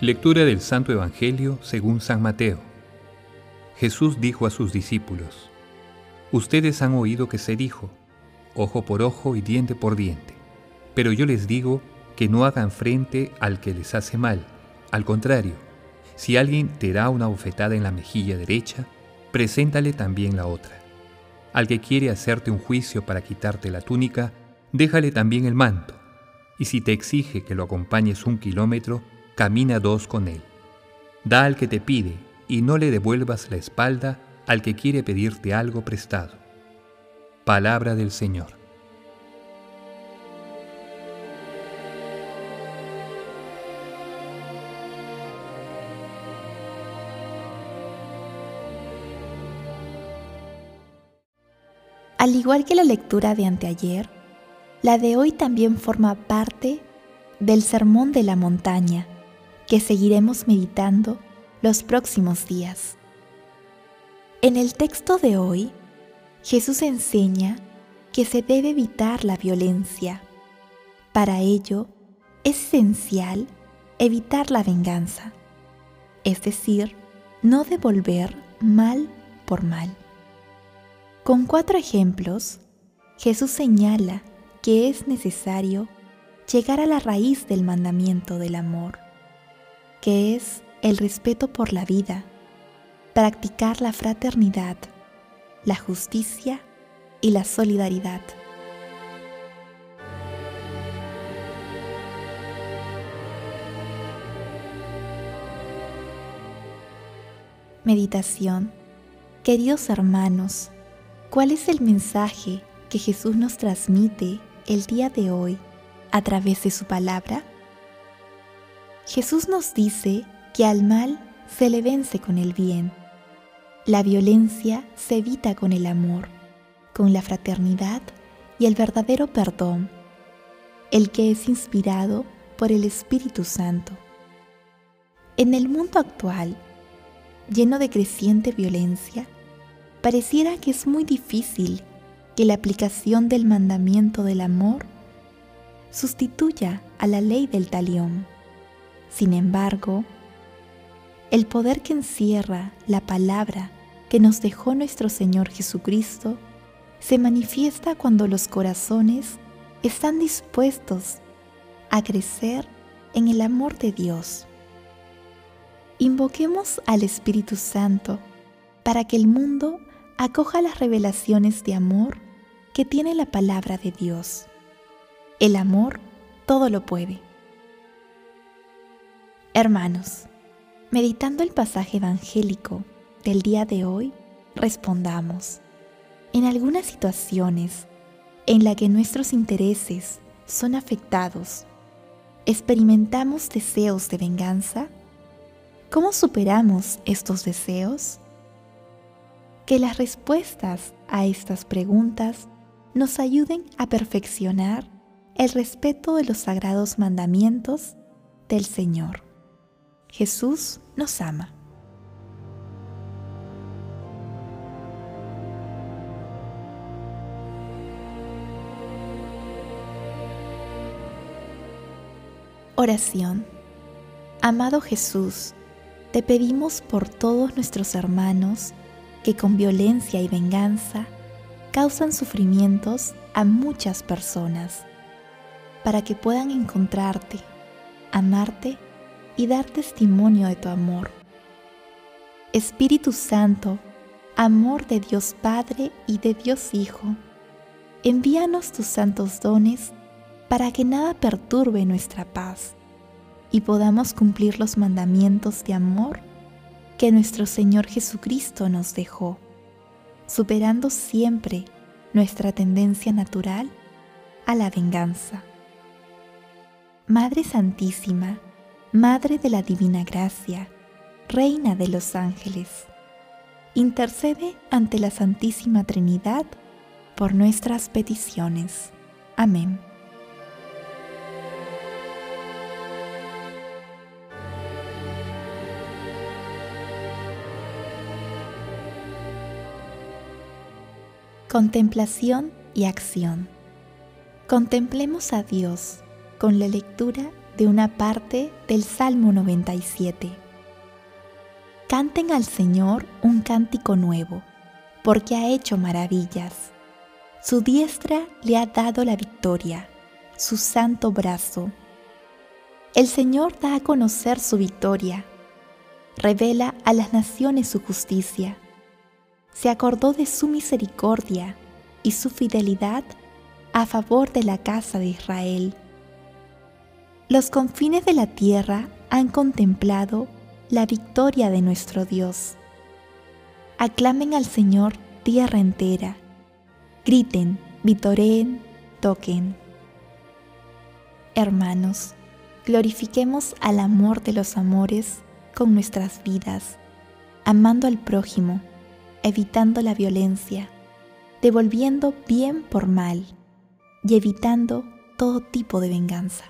Lectura del Santo Evangelio según San Mateo. Jesús dijo a sus discípulos, Ustedes han oído que se dijo, ojo por ojo y diente por diente, pero yo les digo que no hagan frente al que les hace mal. Al contrario, si alguien te da una bofetada en la mejilla derecha, preséntale también la otra. Al que quiere hacerte un juicio para quitarte la túnica, déjale también el manto. Y si te exige que lo acompañes un kilómetro, camina dos con él. Da al que te pide y no le devuelvas la espalda al que quiere pedirte algo prestado. Palabra del Señor. Al igual que la lectura de anteayer, la de hoy también forma parte del Sermón de la Montaña, que seguiremos meditando los próximos días. En el texto de hoy, Jesús enseña que se debe evitar la violencia. Para ello, es esencial evitar la venganza, es decir, no devolver mal por mal. Con cuatro ejemplos, Jesús señala que es necesario llegar a la raíz del mandamiento del amor que es el respeto por la vida, practicar la fraternidad, la justicia y la solidaridad. Meditación. Queridos hermanos, ¿cuál es el mensaje que Jesús nos transmite el día de hoy a través de su palabra? Jesús nos dice que al mal se le vence con el bien. La violencia se evita con el amor, con la fraternidad y el verdadero perdón, el que es inspirado por el Espíritu Santo. En el mundo actual, lleno de creciente violencia, pareciera que es muy difícil que la aplicación del mandamiento del amor sustituya a la ley del talión. Sin embargo, el poder que encierra la palabra que nos dejó nuestro Señor Jesucristo se manifiesta cuando los corazones están dispuestos a crecer en el amor de Dios. Invoquemos al Espíritu Santo para que el mundo acoja las revelaciones de amor que tiene la palabra de Dios. El amor todo lo puede. Hermanos, meditando el pasaje evangélico del día de hoy, respondamos, en algunas situaciones en la que nuestros intereses son afectados, ¿experimentamos deseos de venganza? ¿Cómo superamos estos deseos? Que las respuestas a estas preguntas nos ayuden a perfeccionar el respeto de los sagrados mandamientos del Señor. Jesús nos ama. Oración. Amado Jesús, te pedimos por todos nuestros hermanos que con violencia y venganza causan sufrimientos a muchas personas. para que puedan encontrarte, amarte y dar testimonio de tu amor. Espíritu Santo, amor de Dios Padre y de Dios Hijo, envíanos tus santos dones para que nada perturbe nuestra paz y podamos cumplir los mandamientos de amor que nuestro Señor Jesucristo nos dejó, superando siempre nuestra tendencia natural a la venganza. Madre Santísima, Madre de la Divina Gracia, Reina de los Ángeles, intercede ante la Santísima Trinidad por nuestras peticiones. Amén. Contemplación y acción. Contemplemos a Dios con la lectura de una parte del Salmo 97. Canten al Señor un cántico nuevo, porque ha hecho maravillas. Su diestra le ha dado la victoria, su santo brazo. El Señor da a conocer su victoria, revela a las naciones su justicia se acordó de su misericordia y su fidelidad a favor de la casa de Israel. Los confines de la tierra han contemplado la victoria de nuestro Dios. Aclamen al Señor tierra entera. Griten, vitoreen, toquen. Hermanos, glorifiquemos al amor de los amores con nuestras vidas, amando al prójimo evitando la violencia, devolviendo bien por mal y evitando todo tipo de venganza.